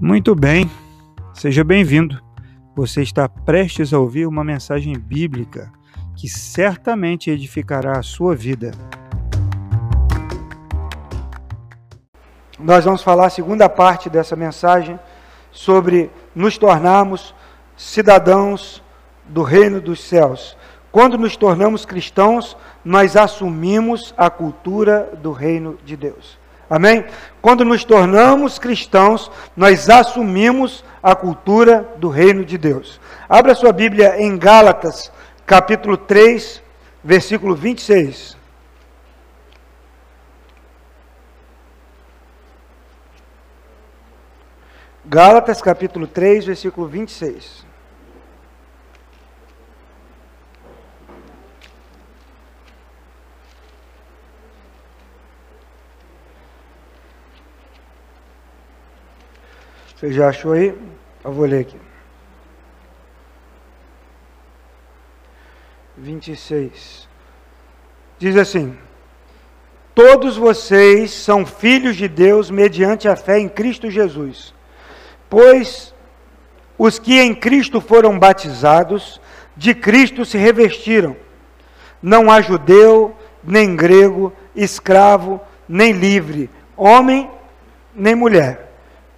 Muito bem, seja bem-vindo. Você está prestes a ouvir uma mensagem bíblica que certamente edificará a sua vida. Nós vamos falar a segunda parte dessa mensagem sobre nos tornarmos cidadãos do reino dos céus. Quando nos tornamos cristãos, nós assumimos a cultura do reino de Deus. Amém? Quando nos tornamos cristãos, nós assumimos a cultura do reino de Deus. Abra sua Bíblia em Gálatas, capítulo 3, versículo 26. Gálatas, capítulo 3, versículo 26. Você já achou aí? Eu vou ler aqui. 26. Diz assim: Todos vocês são filhos de Deus mediante a fé em Cristo Jesus. Pois os que em Cristo foram batizados, de Cristo se revestiram. Não há judeu, nem grego, escravo, nem livre, homem, nem mulher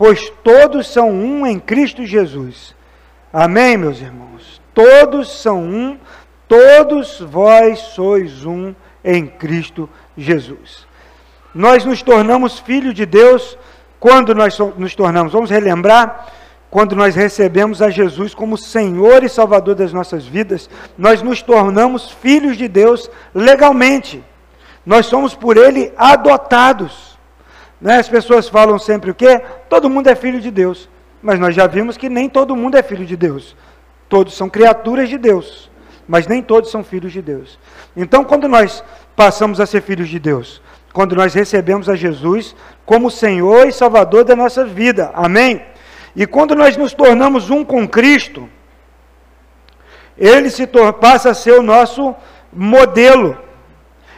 pois todos são um em Cristo Jesus. Amém, meus irmãos? Todos são um, todos vós sois um em Cristo Jesus. Nós nos tornamos filhos de Deus quando nós nos tornamos, vamos relembrar, quando nós recebemos a Jesus como Senhor e Salvador das nossas vidas, nós nos tornamos filhos de Deus legalmente. Nós somos por Ele adotados. Né? As pessoas falam sempre o quê? Todo mundo é filho de Deus. Mas nós já vimos que nem todo mundo é filho de Deus. Todos são criaturas de Deus, mas nem todos são filhos de Deus. Então, quando nós passamos a ser filhos de Deus, quando nós recebemos a Jesus como Senhor e Salvador da nossa vida, amém? E quando nós nos tornamos um com Cristo, Ele se passa a ser o nosso modelo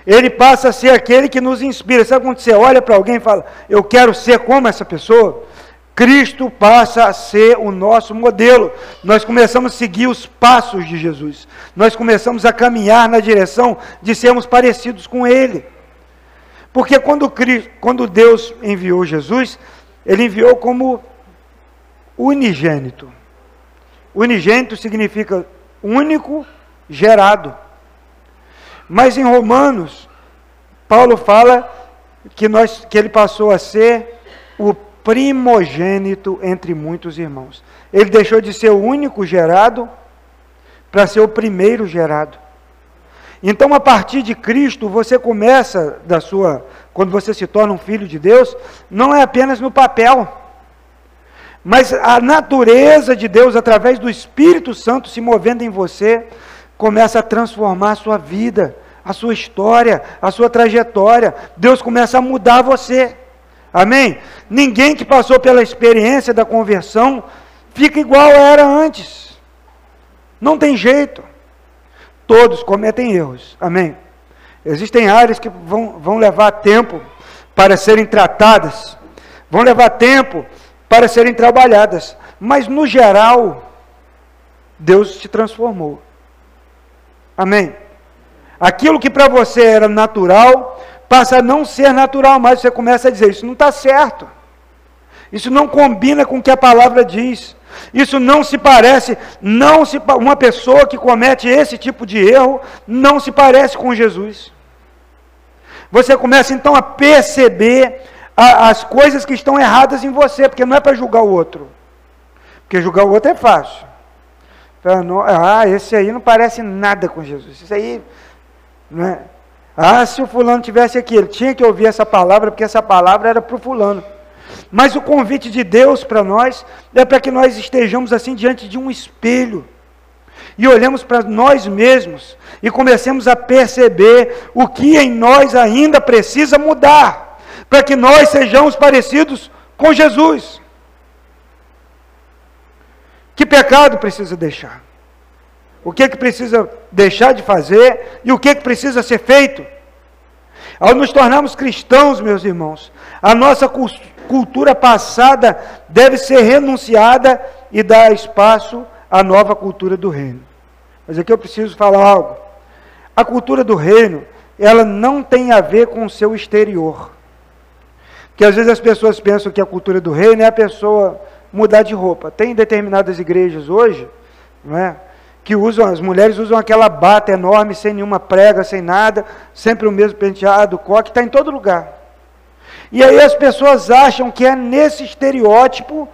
ele passa a ser aquele que nos inspira. Sabe quando você olha para alguém e fala, eu quero ser como essa pessoa? Cristo passa a ser o nosso modelo. Nós começamos a seguir os passos de Jesus. Nós começamos a caminhar na direção de sermos parecidos com Ele. Porque quando, quando Deus enviou Jesus, Ele enviou como unigênito. Unigênito significa único gerado. Mas em Romanos, Paulo fala que, nós, que ele passou a ser o primogênito entre muitos irmãos. Ele deixou de ser o único gerado para ser o primeiro gerado. Então, a partir de Cristo, você começa da sua, quando você se torna um filho de Deus, não é apenas no papel, mas a natureza de Deus, através do Espírito Santo se movendo em você, começa a transformar a sua vida, a sua história, a sua trajetória. Deus começa a mudar você. Amém? Ninguém que passou pela experiência da conversão fica igual era antes. Não tem jeito. Todos cometem erros. Amém? Existem áreas que vão, vão levar tempo para serem tratadas, vão levar tempo para serem trabalhadas, mas no geral, Deus te transformou. Amém? Aquilo que para você era natural, passa a não ser natural mais. Você começa a dizer: Isso não está certo. Isso não combina com o que a palavra diz. Isso não se parece, não se uma pessoa que comete esse tipo de erro não se parece com Jesus. Você começa então a perceber a, as coisas que estão erradas em você, porque não é para julgar o outro. Porque julgar o outro é fácil. Ah, esse aí não parece nada com Jesus. Isso aí, não é? Ah, se o fulano tivesse aqui, ele tinha que ouvir essa palavra, porque essa palavra era para o fulano. Mas o convite de Deus para nós é para que nós estejamos assim diante de um espelho e olhemos para nós mesmos e comecemos a perceber o que em nós ainda precisa mudar, para que nós sejamos parecidos com Jesus. Que pecado precisa deixar? O que, é que precisa deixar de fazer e o que, é que precisa ser feito? Ao nos tornarmos cristãos, meus irmãos, a nossa cultura passada deve ser renunciada e dar espaço à nova cultura do reino. Mas aqui eu preciso falar algo. A cultura do reino, ela não tem a ver com o seu exterior. Que às vezes as pessoas pensam que a cultura do reino é a pessoa mudar de roupa. Tem determinadas igrejas hoje, não é? Que usam, as mulheres usam aquela bata enorme, sem nenhuma prega, sem nada, sempre o mesmo penteado, coque, está em todo lugar. E aí as pessoas acham que é nesse estereótipo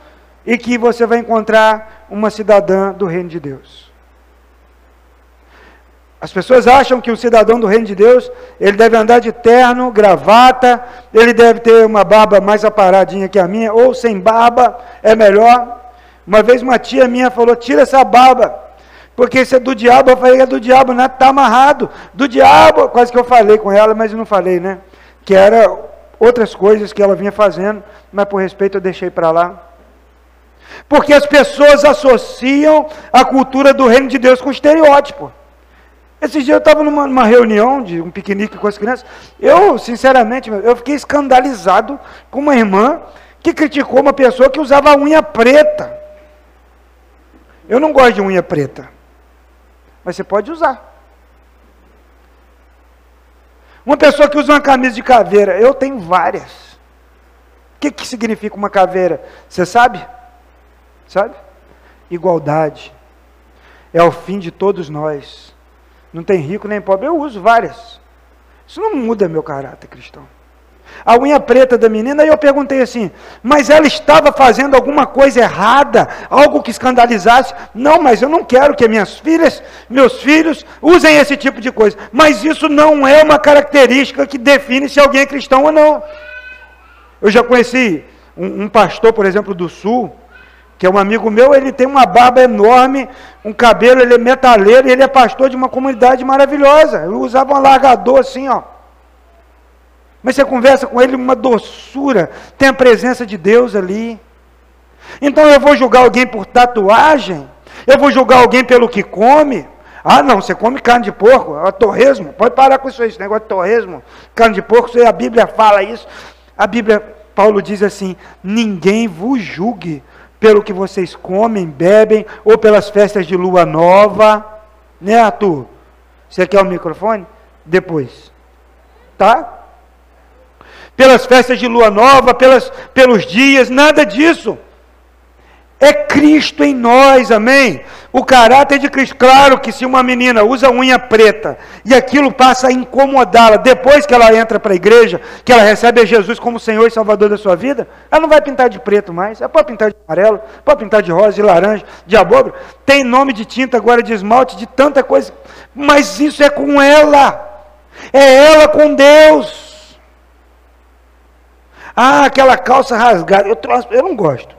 e que você vai encontrar uma cidadã do reino de Deus. As pessoas acham que o cidadão do reino de Deus, ele deve andar de terno, gravata, ele deve ter uma barba mais aparadinha que a minha, ou sem barba, é melhor. Uma vez uma tia minha falou: tira essa barba. Porque isso é do diabo, eu falei, é do diabo, né? Está amarrado. Do diabo, quase que eu falei com ela, mas não falei, né? Que era outras coisas que ela vinha fazendo, mas por respeito eu deixei para lá. Porque as pessoas associam a cultura do reino de Deus com estereótipo. Esses dias eu estava numa, numa, reunião de um piquenique com as crianças. Eu, sinceramente, eu fiquei escandalizado com uma irmã que criticou uma pessoa que usava unha preta. Eu não gosto de unha preta mas você pode usar. Uma pessoa que usa uma camisa de caveira, eu tenho várias. O que, que significa uma caveira? Você sabe? Sabe? Igualdade. É o fim de todos nós. Não tem rico nem pobre. Eu uso várias. Isso não muda meu caráter cristão a unha preta da menina, e eu perguntei assim: mas ela estava fazendo alguma coisa errada, algo que escandalizasse? Não, mas eu não quero que minhas filhas, meus filhos, usem esse tipo de coisa. Mas isso não é uma característica que define se alguém é cristão ou não. Eu já conheci um, um pastor, por exemplo, do Sul, que é um amigo meu, ele tem uma barba enorme, um cabelo, ele é metaleiro, e ele é pastor de uma comunidade maravilhosa. Ele usava um alargador assim, ó. Mas você conversa com ele uma doçura, tem a presença de Deus ali. Então eu vou julgar alguém por tatuagem? Eu vou julgar alguém pelo que come? Ah, não, você come carne de porco, é torresmo. Pode parar com isso aí, esse negócio de torresmo, carne de porco, a Bíblia fala isso. A Bíblia, Paulo diz assim: ninguém vos julgue pelo que vocês comem, bebem, ou pelas festas de lua nova. Né, Arthur? Você quer o microfone? Depois. Tá? Pelas festas de lua nova, pelas, pelos dias, nada disso. É Cristo em nós, amém? O caráter de Cristo. Claro que se uma menina usa unha preta e aquilo passa a incomodá-la depois que ela entra para a igreja, que ela recebe a Jesus como Senhor e Salvador da sua vida, ela não vai pintar de preto mais. Ela pode pintar de amarelo, pode pintar de rosa, de laranja, de abóbora. Tem nome de tinta agora, de esmalte, de tanta coisa. Mas isso é com ela. É ela com Deus. Ah, aquela calça rasgada. Eu, eu não gosto.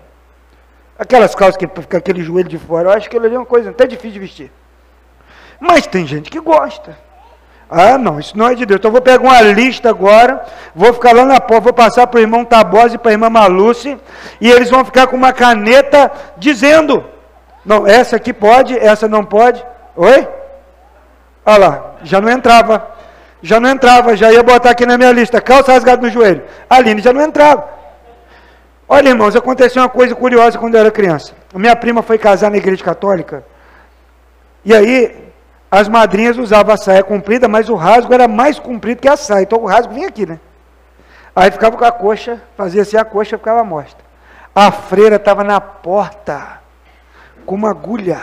Aquelas calças que fica aquele joelho de fora. Eu acho que ele é uma coisa até difícil de vestir. Mas tem gente que gosta. Ah, não, isso não é de Deus. Então vou pegar uma lista agora, vou ficar lá na porta, vou passar para o irmão Tabosa e para a irmã Maluce, e eles vão ficar com uma caneta dizendo: não, essa aqui pode, essa não pode. Oi? Olha lá, já não entrava já não entrava, já ia botar aqui na minha lista, calça rasgada no joelho. A Aline já não entrava. Olha, irmãos, aconteceu uma coisa curiosa quando eu era criança. Minha prima foi casar na igreja católica. E aí, as madrinhas usavam a saia comprida, mas o rasgo era mais comprido que a saia. Então o rasgo vinha aqui, né? Aí ficava com a coxa, fazia assim, a coxa ficava mostra. A freira estava na porta, com uma agulha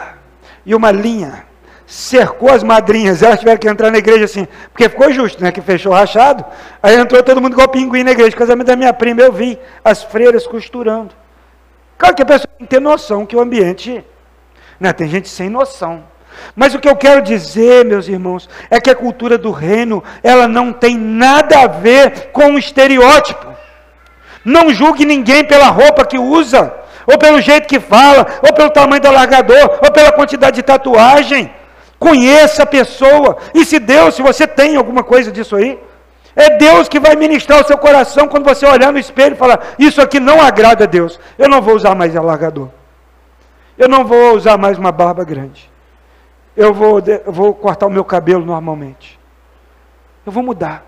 e uma linha cercou as madrinhas, elas tiveram que entrar na igreja assim, porque ficou justo, né? Que fechou rachado. Aí entrou todo mundo igual pinguim na igreja. Casamento da minha prima, eu vi as freiras costurando. Claro que a pessoa tem que ter noção que o ambiente. Né, tem gente sem noção. Mas o que eu quero dizer, meus irmãos, é que a cultura do reino, ela não tem nada a ver com o estereótipo. Não julgue ninguém pela roupa que usa, ou pelo jeito que fala, ou pelo tamanho do alargador, ou pela quantidade de tatuagem. Conheça a pessoa. E se Deus, se você tem alguma coisa disso aí, é Deus que vai ministrar o seu coração quando você olhar no espelho e falar: Isso aqui não agrada a Deus. Eu não vou usar mais alargador. Eu não vou usar mais uma barba grande. Eu vou, eu vou cortar o meu cabelo normalmente. Eu vou mudar.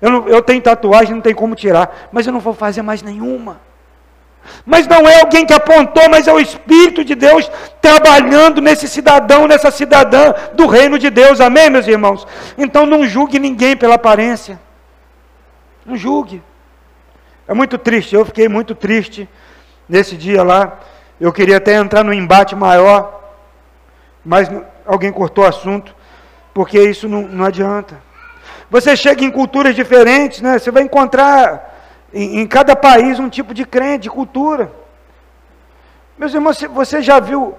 Eu, não, eu tenho tatuagem, não tem como tirar, mas eu não vou fazer mais nenhuma. Mas não é alguém que apontou, mas é o Espírito de Deus trabalhando nesse cidadão, nessa cidadã do reino de Deus. Amém, meus irmãos? Então não julgue ninguém pela aparência. Não julgue. É muito triste, eu fiquei muito triste nesse dia lá. Eu queria até entrar no embate maior, mas alguém cortou o assunto, porque isso não, não adianta. Você chega em culturas diferentes, né? Você vai encontrar em, em cada país um tipo de crente, de cultura. Meus irmãos, você já viu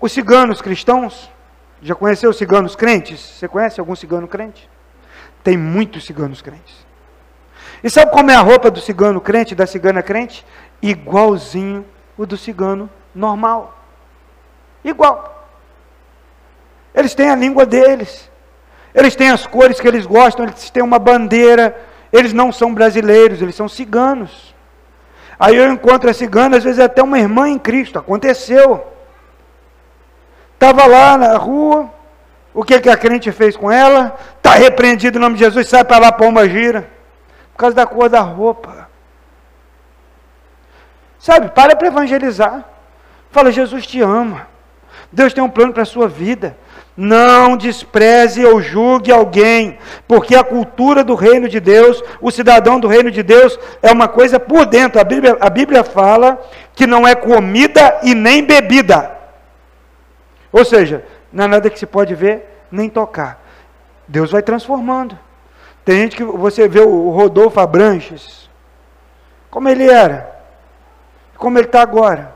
os ciganos cristãos? Já conheceu os ciganos crentes? Você conhece algum cigano crente? Tem muitos ciganos crentes. E sabe como é a roupa do cigano crente, da cigana crente? Igualzinho o do cigano normal. Igual. Eles têm a língua deles. Eles têm as cores que eles gostam, eles têm uma bandeira, eles não são brasileiros, eles são ciganos. Aí eu encontro a cigana, às vezes é até uma irmã em Cristo, aconteceu. Estava lá na rua, o que, que a crente fez com ela? Está repreendido em nome de Jesus, sai para lá, pomba gira. Por causa da cor da roupa. Sabe, para para evangelizar. Fala, Jesus te ama. Deus tem um plano para a sua vida. Não despreze ou julgue alguém, porque a cultura do reino de Deus, o cidadão do reino de Deus, é uma coisa por dentro. A Bíblia, a Bíblia fala que não é comida e nem bebida. Ou seja, não é nada que se pode ver nem tocar. Deus vai transformando. Tem gente que você vê o Rodolfo Abranches, como ele era, como ele está agora.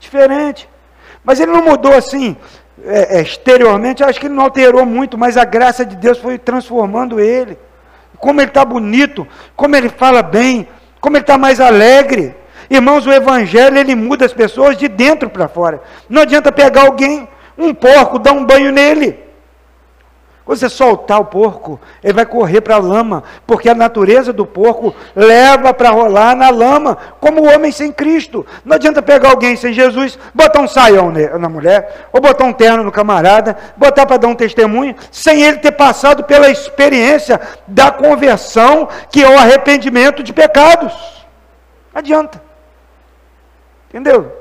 Diferente. Mas ele não mudou assim, é, é, exteriormente, acho que ele não alterou muito, mas a graça de Deus foi transformando ele. Como ele está bonito, como ele fala bem, como ele está mais alegre. Irmãos, o Evangelho ele muda as pessoas de dentro para fora. Não adianta pegar alguém, um porco, dar um banho nele. Você soltar o porco, ele vai correr para a lama, porque a natureza do porco leva para rolar na lama, como o homem sem Cristo. Não adianta pegar alguém sem Jesus, botar um saião na mulher, ou botar um terno no camarada, botar para dar um testemunho, sem ele ter passado pela experiência da conversão, que é o arrependimento de pecados. Não adianta. Entendeu?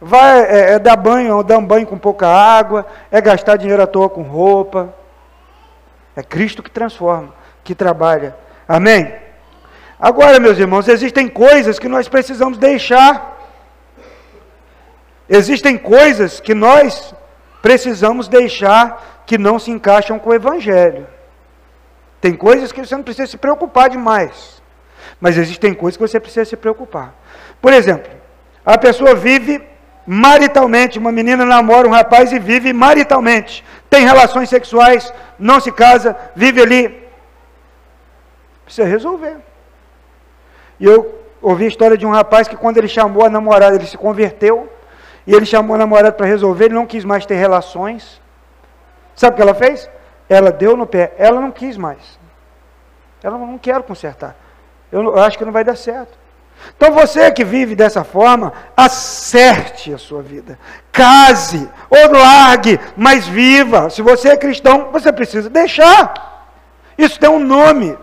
Vai é, é dar banho, dar um banho com pouca água, é gastar dinheiro à toa com roupa é Cristo que transforma, que trabalha. Amém? Agora, meus irmãos, existem coisas que nós precisamos deixar. Existem coisas que nós precisamos deixar que não se encaixam com o Evangelho. Tem coisas que você não precisa se preocupar demais. Mas existem coisas que você precisa se preocupar. Por exemplo, a pessoa vive maritalmente, uma menina namora um rapaz e vive maritalmente, tem relações sexuais, não se casa, vive ali. Precisa resolver. E eu ouvi a história de um rapaz que quando ele chamou a namorada, ele se converteu, e ele chamou a namorada para resolver, ele não quis mais ter relações. Sabe o que ela fez? Ela deu no pé, ela não quis mais. Ela não quer consertar. Eu, eu acho que não vai dar certo. Então você que vive dessa forma, acerte a sua vida. Case ou largue, mas viva. Se você é cristão, você precisa deixar. Isso tem um nome.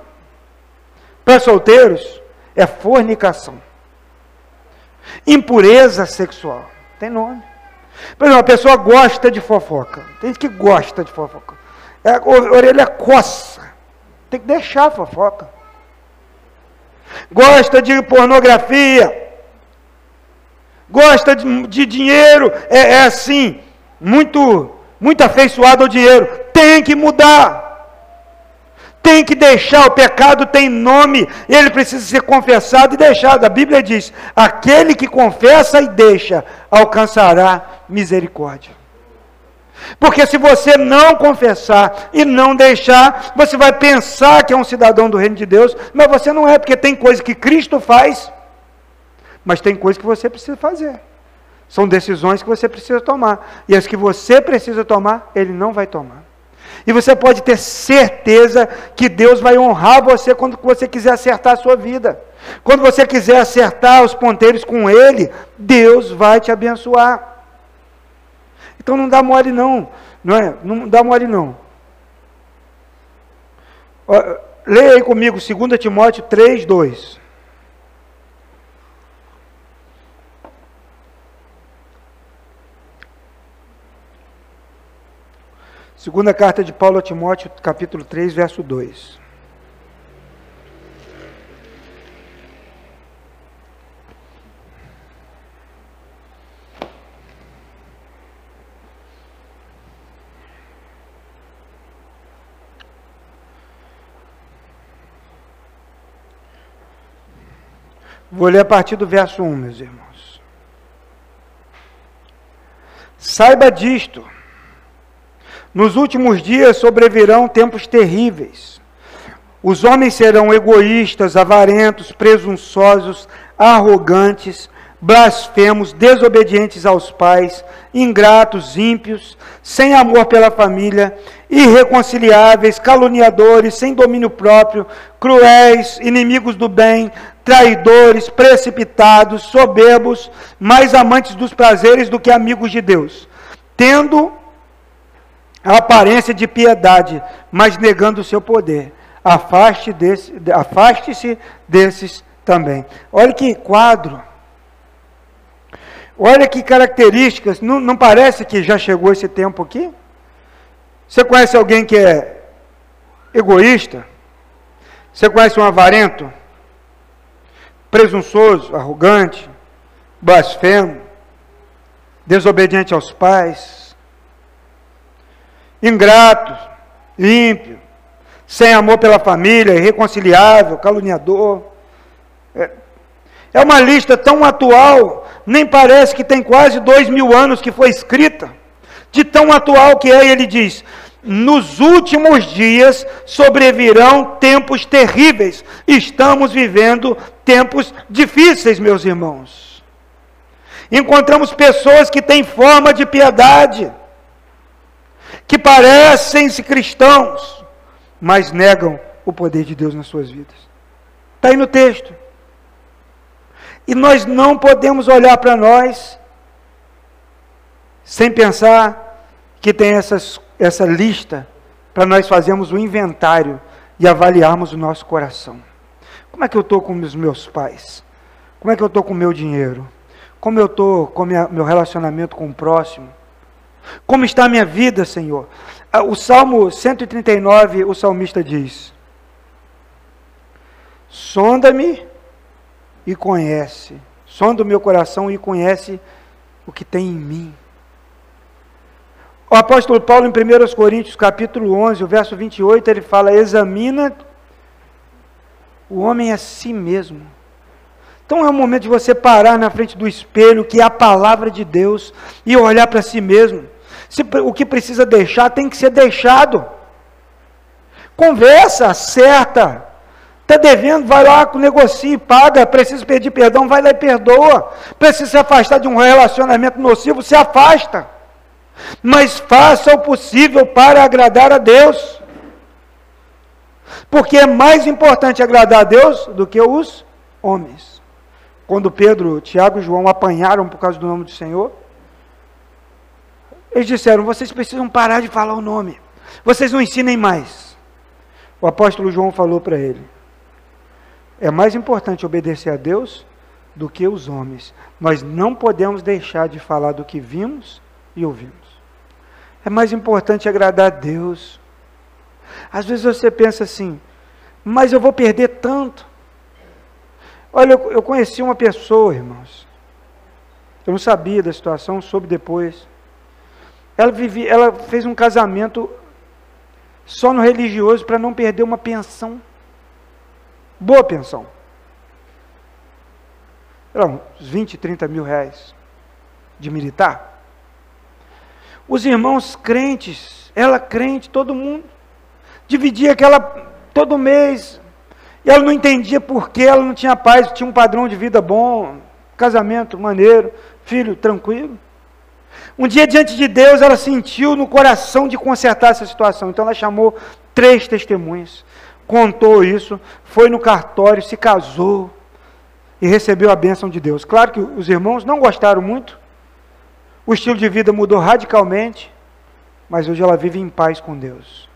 Para solteiros, é fornicação. Impureza sexual. Tem nome. Por exemplo, a pessoa gosta de fofoca. Tem gente que gosta de fofoca. É, a orelha coça. Tem que deixar a fofoca gosta de pornografia, gosta de, de dinheiro, é, é assim, muito, muito afeiçoado ao dinheiro. Tem que mudar. Tem que deixar, o pecado tem nome, ele precisa ser confessado e deixado. A Bíblia diz: aquele que confessa e deixa alcançará misericórdia. Porque se você não confessar e não deixar, você vai pensar que é um cidadão do reino de Deus, mas você não é, porque tem coisa que Cristo faz, mas tem coisa que você precisa fazer. São decisões que você precisa tomar. E as que você precisa tomar, Ele não vai tomar. E você pode ter certeza que Deus vai honrar você quando você quiser acertar a sua vida. Quando você quiser acertar os ponteiros com Ele, Deus vai te abençoar. Então não dá mole não, não é? Não dá mole não. Leia aí comigo 2 Timóteo 3, 2. Segunda carta de Paulo a Timóteo, capítulo 3, verso 2. Vou ler a partir do verso 1, meus irmãos. Saiba disto. Nos últimos dias sobrevirão tempos terríveis. Os homens serão egoístas, avarentos, presunçosos, arrogantes, blasfemos, desobedientes aos pais, ingratos, ímpios, sem amor pela família, irreconciliáveis, caluniadores, sem domínio próprio, cruéis, inimigos do bem, traidores, precipitados, soberbos, mais amantes dos prazeres do que amigos de Deus, tendo a aparência de piedade, mas negando o seu poder. Afaste-se desse, afaste desses também. Olha que quadro. Olha que características. Não, não parece que já chegou esse tempo aqui? Você conhece alguém que é egoísta? Você conhece um avarento? Presunçoso, arrogante, blasfemo, desobediente aos pais, ingrato, ímpio, sem amor pela família, irreconciliável, caluniador. É, é uma lista tão atual, nem parece que tem quase dois mil anos que foi escrita. De tão atual que é, ele diz: nos últimos dias sobrevirão tempos terríveis. Estamos vivendo tempos difíceis, meus irmãos. Encontramos pessoas que têm forma de piedade, que parecem-se cristãos, mas negam o poder de Deus nas suas vidas. Está aí no texto. E nós não podemos olhar para nós sem pensar que tem essas, essa lista para nós fazermos o um inventário e avaliarmos o nosso coração. Como é que eu estou com os meus pais? Como é que eu estou com o meu dinheiro? Como eu estou com o meu relacionamento com o próximo? Como está a minha vida, Senhor? Ah, o Salmo 139, o salmista diz: Sonda-me e conhece. Sonda o meu coração e conhece o que tem em mim. O apóstolo Paulo, em 1 Coríntios, capítulo 11, o verso 28, ele fala: Examina o homem a si mesmo. Então é o momento de você parar na frente do espelho, que é a palavra de Deus, e olhar para si mesmo. Se, o que precisa deixar tem que ser deixado. Conversa, acerta. Está devendo, vai lá, negocie, paga. Precisa pedir perdão, vai lá e perdoa. Precisa se afastar de um relacionamento nocivo, se afasta. Mas faça o possível para agradar a Deus. Porque é mais importante agradar a Deus do que os homens. Quando Pedro, Tiago e João apanharam por causa do nome do Senhor, eles disseram: vocês precisam parar de falar o nome. Vocês não ensinem mais. O apóstolo João falou para ele: é mais importante obedecer a Deus do que os homens. Nós não podemos deixar de falar do que vimos e ouvimos. É mais importante agradar a Deus. Às vezes você pensa assim, mas eu vou perder tanto. Olha, eu, eu conheci uma pessoa, irmãos. Eu não sabia da situação, soube depois. Ela, vivia, ela fez um casamento só no religioso para não perder uma pensão. Boa pensão. Era uns 20, 30 mil reais de militar. Os irmãos crentes, ela crente, todo mundo, dividia aquela todo mês. E ela não entendia por que ela não tinha paz, tinha um padrão de vida bom, casamento maneiro, filho tranquilo. Um dia diante de Deus, ela sentiu no coração de consertar essa situação. Então ela chamou três testemunhas, contou isso, foi no cartório, se casou e recebeu a bênção de Deus. Claro que os irmãos não gostaram muito, o estilo de vida mudou radicalmente, mas hoje ela vive em paz com Deus.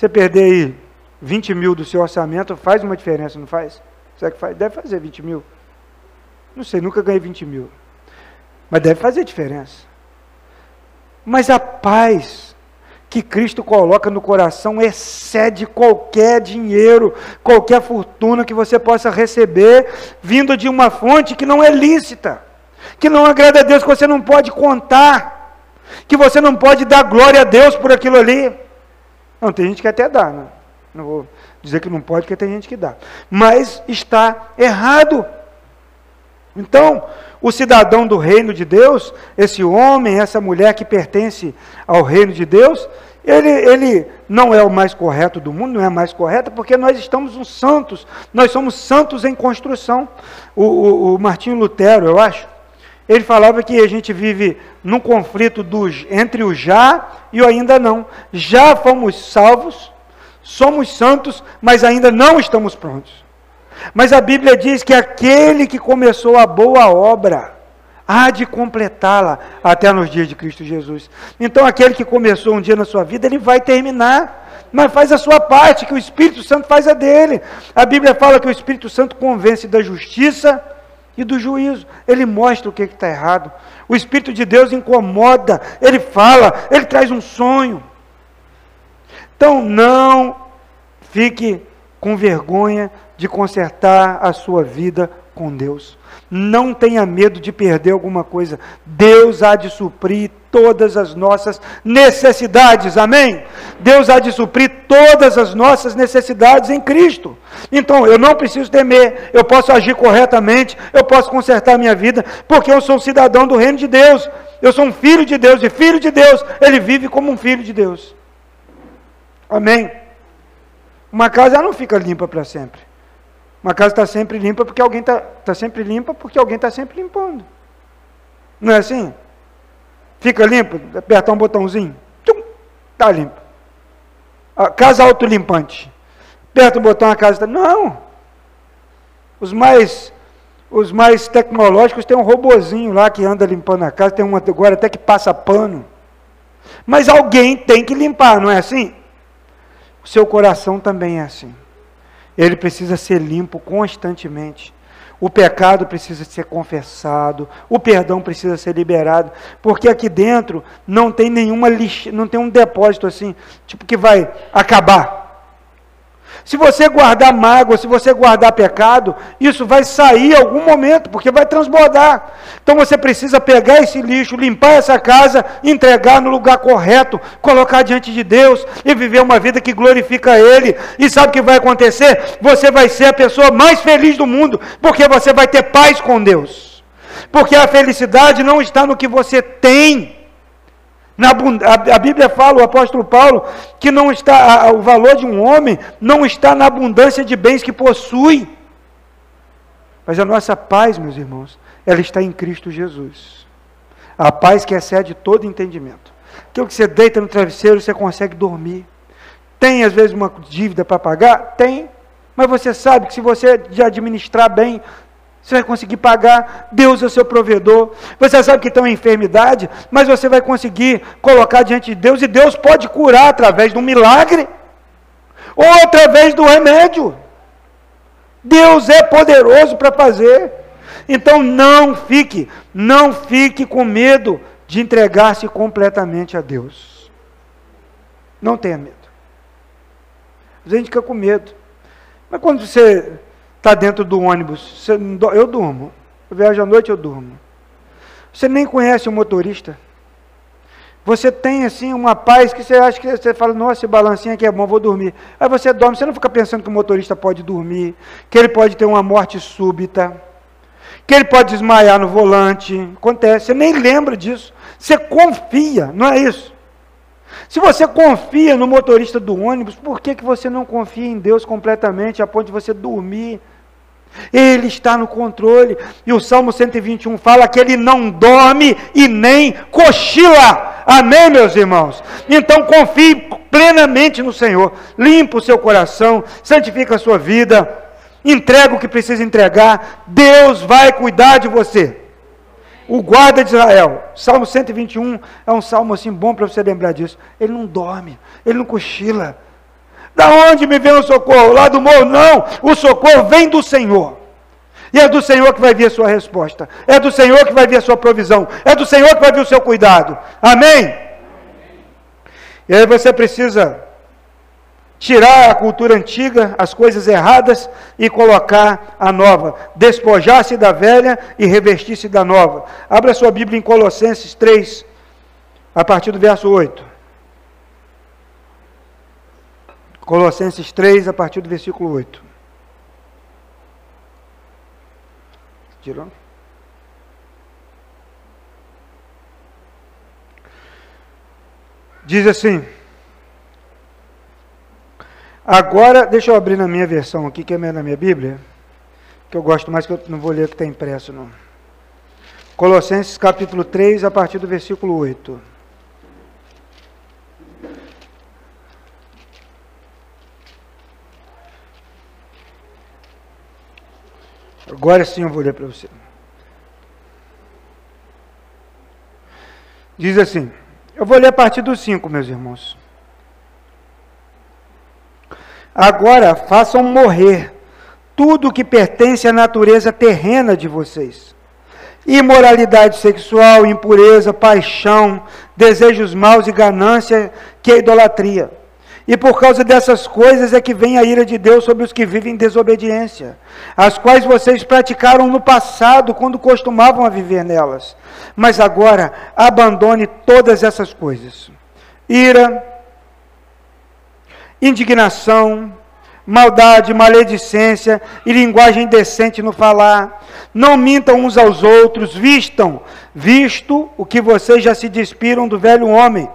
Você perder aí 20 mil do seu orçamento faz uma diferença, não faz? Será que faz? Deve fazer 20 mil. Não sei, nunca ganhei 20 mil. Mas deve fazer diferença. Mas a paz que Cristo coloca no coração excede qualquer dinheiro, qualquer fortuna que você possa receber, vindo de uma fonte que não é lícita, que não agrada a Deus, que você não pode contar, que você não pode dar glória a Deus por aquilo ali. Não, tem gente que até dá, né? não vou dizer que não pode, porque tem gente que dá, mas está errado. Então, o cidadão do reino de Deus, esse homem, essa mulher que pertence ao reino de Deus, ele, ele não é o mais correto do mundo, não é mais correto, porque nós estamos uns santos, nós somos santos em construção. O, o, o Martinho Lutero, eu acho, ele falava que a gente vive num conflito dos, entre o já e o ainda não. Já fomos salvos, somos santos, mas ainda não estamos prontos. Mas a Bíblia diz que aquele que começou a boa obra há de completá-la até nos dias de Cristo Jesus. Então, aquele que começou um dia na sua vida, ele vai terminar, mas faz a sua parte, que o Espírito Santo faz a dele. A Bíblia fala que o Espírito Santo convence da justiça e do juízo. Ele mostra o que está errado. O Espírito de Deus incomoda, ele fala, ele traz um sonho. Então, não fique com vergonha de consertar a sua vida com Deus. Não tenha medo de perder alguma coisa. Deus há de suprir todas as nossas necessidades. Amém? Deus há de suprir todas as nossas necessidades em Cristo. Então, eu não preciso temer, eu posso agir corretamente, eu posso consertar minha vida, porque eu sou cidadão do reino de Deus. Eu sou um filho de Deus, e filho de Deus, ele vive como um filho de Deus. Amém? Uma casa não fica limpa para sempre. Uma casa está sempre limpa porque alguém está tá sempre limpa porque alguém está sempre limpando. Não é assim? Fica limpo, apertar um botãozinho, está limpo. A casa autolimpante. Aperta o botão, a casa está. Não! Os mais, os mais tecnológicos têm um robozinho lá que anda limpando a casa, tem um agora até que passa pano. Mas alguém tem que limpar, não é assim? O seu coração também é assim ele precisa ser limpo constantemente. O pecado precisa ser confessado, o perdão precisa ser liberado, porque aqui dentro não tem nenhuma lixa, não tem um depósito assim, tipo que vai acabar. Se você guardar mágoa, se você guardar pecado, isso vai sair em algum momento, porque vai transbordar. Então você precisa pegar esse lixo, limpar essa casa, entregar no lugar correto, colocar diante de Deus e viver uma vida que glorifica Ele. E sabe o que vai acontecer? Você vai ser a pessoa mais feliz do mundo, porque você vai ter paz com Deus. Porque a felicidade não está no que você tem a, Bíblia fala, o apóstolo Paulo, que não está o valor de um homem não está na abundância de bens que possui. Mas a nossa paz, meus irmãos, ela está em Cristo Jesus. A paz que excede todo entendimento. Aquilo que você deita no travesseiro, você consegue dormir. Tem às vezes uma dívida para pagar? Tem. Mas você sabe que se você administrar bem, você vai conseguir pagar, Deus é o seu provedor. Você sabe que tem uma enfermidade, mas você vai conseguir colocar diante de Deus e Deus pode curar através do milagre ou através do remédio. Deus é poderoso para fazer. Então não fique, não fique com medo de entregar-se completamente a Deus. Não tenha medo. A gente fica com medo. Mas quando você está dentro do ônibus, você, eu durmo. Eu viajo à noite, eu durmo. Você nem conhece o motorista. Você tem assim uma paz que você acha que você fala, nossa, esse balancinho aqui é bom, vou dormir. Aí você dorme, você não fica pensando que o motorista pode dormir, que ele pode ter uma morte súbita, que ele pode desmaiar no volante. Acontece, você nem lembra disso. Você confia, não é isso? Se você confia no motorista do ônibus, por que, que você não confia em Deus completamente a ponto de você dormir? Ele está no controle. E o Salmo 121 fala que ele não dorme e nem cochila. Amém, meus irmãos? Então confie plenamente no Senhor. Limpa o seu coração, santifica a sua vida, entrega o que precisa entregar. Deus vai cuidar de você. O guarda de Israel, Salmo 121 é um salmo assim bom para você lembrar disso. Ele não dorme, ele não cochila. Da onde me vem o socorro? Lá do morro? Não, o socorro vem do Senhor. E é do Senhor que vai vir a sua resposta. É do Senhor que vai vir a sua provisão. É do Senhor que vai vir o seu cuidado. Amém? E aí você precisa tirar a cultura antiga, as coisas erradas e colocar a nova. Despojar-se da velha e revestir-se da nova. Abra sua Bíblia em Colossenses 3, a partir do verso 8. Colossenses 3, a partir do versículo 8. Tirou? Diz assim. Agora, deixa eu abrir na minha versão aqui, que é na minha Bíblia, que eu gosto mais, que eu não vou ler o que está impresso, não. Colossenses capítulo 3, a partir do versículo 8. Agora sim eu vou ler para você. Diz assim: Eu vou ler a partir do 5, meus irmãos. Agora façam morrer tudo que pertence à natureza terrena de vocês: imoralidade sexual, impureza, paixão, desejos maus e ganância, que é idolatria. E por causa dessas coisas é que vem a ira de Deus sobre os que vivem em desobediência, as quais vocês praticaram no passado, quando costumavam a viver nelas. Mas agora abandone todas essas coisas: ira, indignação, maldade, maledicência e linguagem indecente no falar. Não mintam uns aos outros, vistam, visto o que vocês já se despiram do velho homem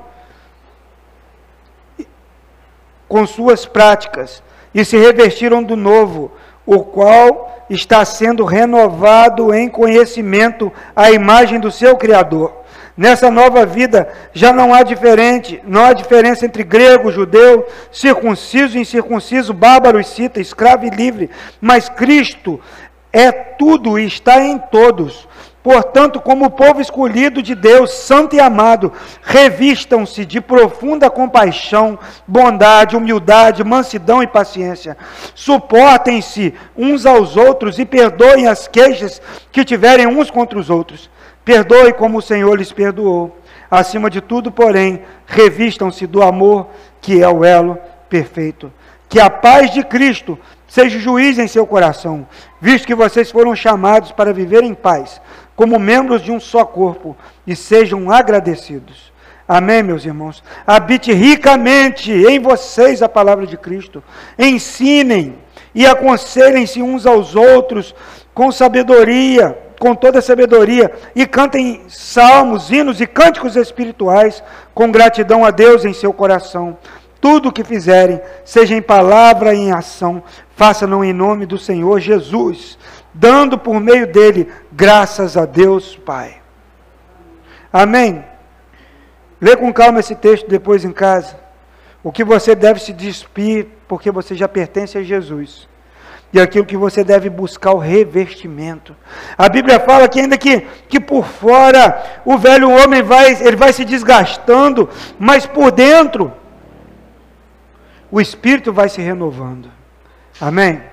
com suas práticas e se revestiram do novo, o qual está sendo renovado em conhecimento à imagem do seu Criador. Nessa nova vida já não há diferente, não há diferença entre grego, judeu, circunciso e incircunciso, bárbaro e cita, escravo e livre, mas Cristo é tudo e está em todos. Portanto, como povo escolhido de Deus, santo e amado, revistam-se de profunda compaixão, bondade, humildade, mansidão e paciência. Suportem-se uns aos outros e perdoem as queixas que tiverem uns contra os outros. Perdoe como o Senhor lhes perdoou. Acima de tudo, porém, revistam-se do amor, que é o elo perfeito. Que a paz de Cristo seja juiz em seu coração, visto que vocês foram chamados para viver em paz como membros de um só corpo e sejam agradecidos. Amém, meus irmãos? Habite ricamente em vocês a palavra de Cristo. Ensinem e aconselhem-se uns aos outros com sabedoria, com toda sabedoria, e cantem salmos, hinos e cânticos espirituais com gratidão a Deus em seu coração. Tudo o que fizerem, seja em palavra e em ação, façam-no em nome do Senhor Jesus dando por meio dele graças a Deus Pai. Amém? Lê com calma esse texto depois em casa. O que você deve se despir, porque você já pertence a Jesus. E aquilo que você deve buscar o revestimento. A Bíblia fala que ainda que, que por fora o velho homem vai, ele vai se desgastando, mas por dentro o espírito vai se renovando. Amém?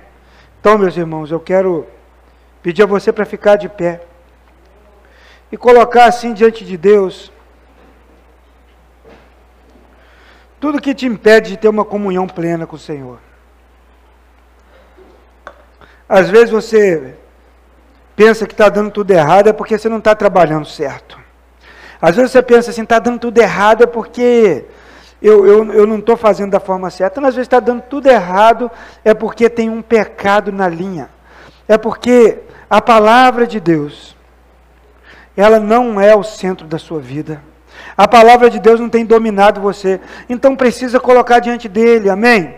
Então, meus irmãos, eu quero pedir a você para ficar de pé e colocar assim diante de Deus tudo que te impede de ter uma comunhão plena com o Senhor. Às vezes você pensa que está dando tudo errado é porque você não está trabalhando certo. Às vezes você pensa assim, está dando tudo errado é porque eu, eu, eu não estou fazendo da forma certa. Mas às vezes está dando tudo errado é porque tem um pecado na linha. É porque a palavra de Deus, ela não é o centro da sua vida. A palavra de Deus não tem dominado você. Então precisa colocar diante dele, amém?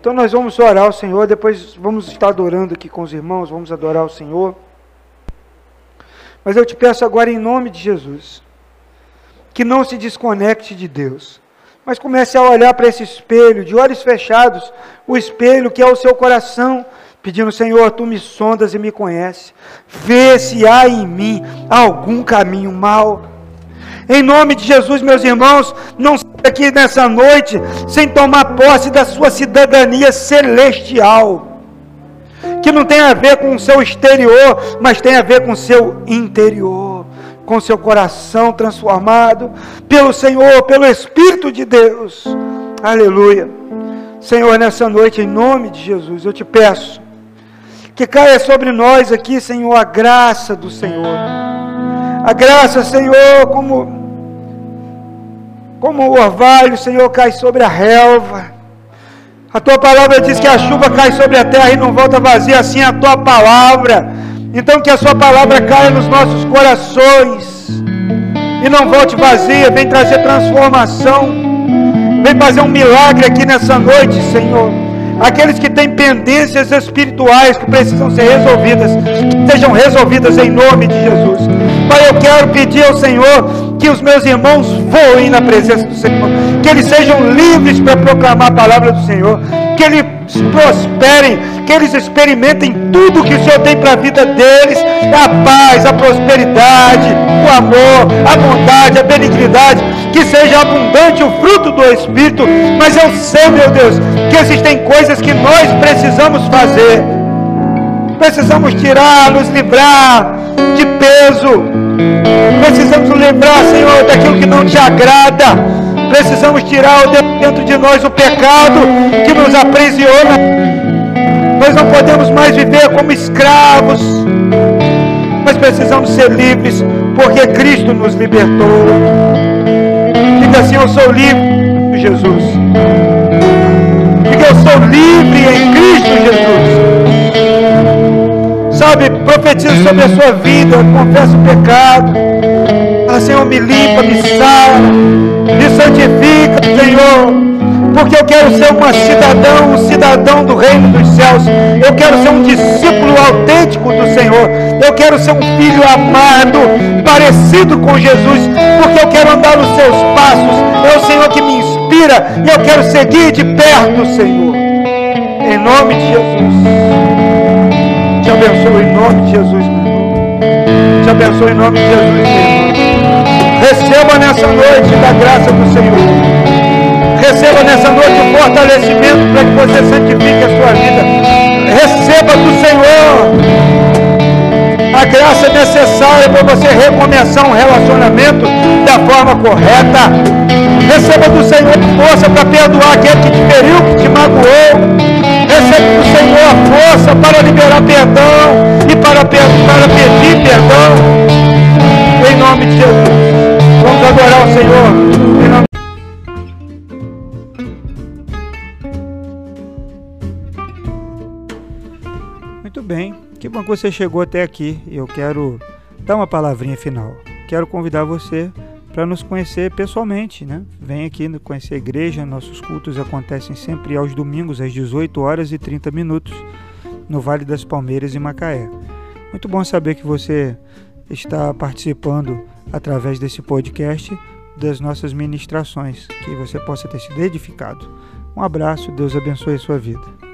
Então nós vamos orar ao Senhor, depois vamos estar adorando aqui com os irmãos, vamos adorar o Senhor. Mas eu te peço agora em nome de Jesus, que não se desconecte de Deus, mas comece a olhar para esse espelho, de olhos fechados, o espelho que é o seu coração, pedindo, Senhor, tu me sondas e me conheces, vê se há em mim algum caminho mau Em nome de Jesus, meus irmãos, não saia aqui nessa noite sem tomar posse da sua cidadania celestial, que não tem a ver com o seu exterior, mas tem a ver com o seu interior, com seu coração transformado pelo Senhor, pelo Espírito de Deus. Aleluia. Senhor, nessa noite, em nome de Jesus, eu te peço que caia sobre nós aqui, Senhor, a graça do Senhor. A graça, Senhor, como como o orvalho, Senhor, cai sobre a relva. A tua palavra diz que a chuva cai sobre a terra e não volta vazia, assim é a tua palavra. Então que a sua palavra caia nos nossos corações e não volte vazia, vem trazer transformação. Vem fazer um milagre aqui nessa noite, Senhor. Aqueles que têm pendências espirituais que precisam ser resolvidas, sejam resolvidas em nome de Jesus. Pai, eu quero pedir ao Senhor que os meus irmãos voem na presença do Senhor, que eles sejam livres para proclamar a palavra do Senhor, que eles prosperem, que eles experimentem tudo que o Senhor tem para a vida deles: a paz, a prosperidade, o amor, a bondade, a benignidade, que seja abundante o fruto do Espírito. Mas eu sei, meu Deus, que existem coisas que nós precisamos fazer. Precisamos tirar, nos livrar de peso, Precisamos lembrar, Senhor, daquilo que não te agrada. Precisamos tirar dentro de nós o pecado que nos aprisiona. Nós não podemos mais viver como escravos. Mas precisamos ser livres porque Cristo nos libertou. Diga assim: Eu sou livre, Jesus. Diga: Eu sou livre em Cristo Jesus. Sabe, profetiza sobre a sua vida, confessa o pecado. Senhor, me limpa, me sara, me santifica, Senhor. Porque eu quero ser uma cidadão, um cidadão do reino dos céus. Eu quero ser um discípulo autêntico do Senhor. Eu quero ser um filho amado, parecido com Jesus, porque eu quero andar nos seus passos. É o Senhor que me inspira e eu quero seguir de perto, Senhor. Em nome de Jesus te abençoe em nome de Jesus, meu irmão. Te abençoe em nome de Jesus, meu irmão. Receba nessa noite da graça do Senhor. Receba nessa noite o fortalecimento para que você santifique a sua vida. Receba do Senhor a graça necessária para você recomeçar um relacionamento da forma correta. Receba do Senhor força para perdoar aquele que te feriu, que te magoou. Recebe do Senhor força para liberar perdão e para, para pedir perdão. Em nome de Jesus. Adorar o Senhor. Muito bem, que bom que você chegou até aqui. Eu quero dar uma palavrinha final. Quero convidar você para nos conhecer pessoalmente, né? Vem aqui conhecer a igreja, nossos cultos acontecem sempre aos domingos às 18 horas e 30 minutos no Vale das Palmeiras em Macaé. Muito bom saber que você está participando através desse podcast das nossas ministrações, que você possa ter sido edificado. Um abraço, Deus abençoe a sua vida.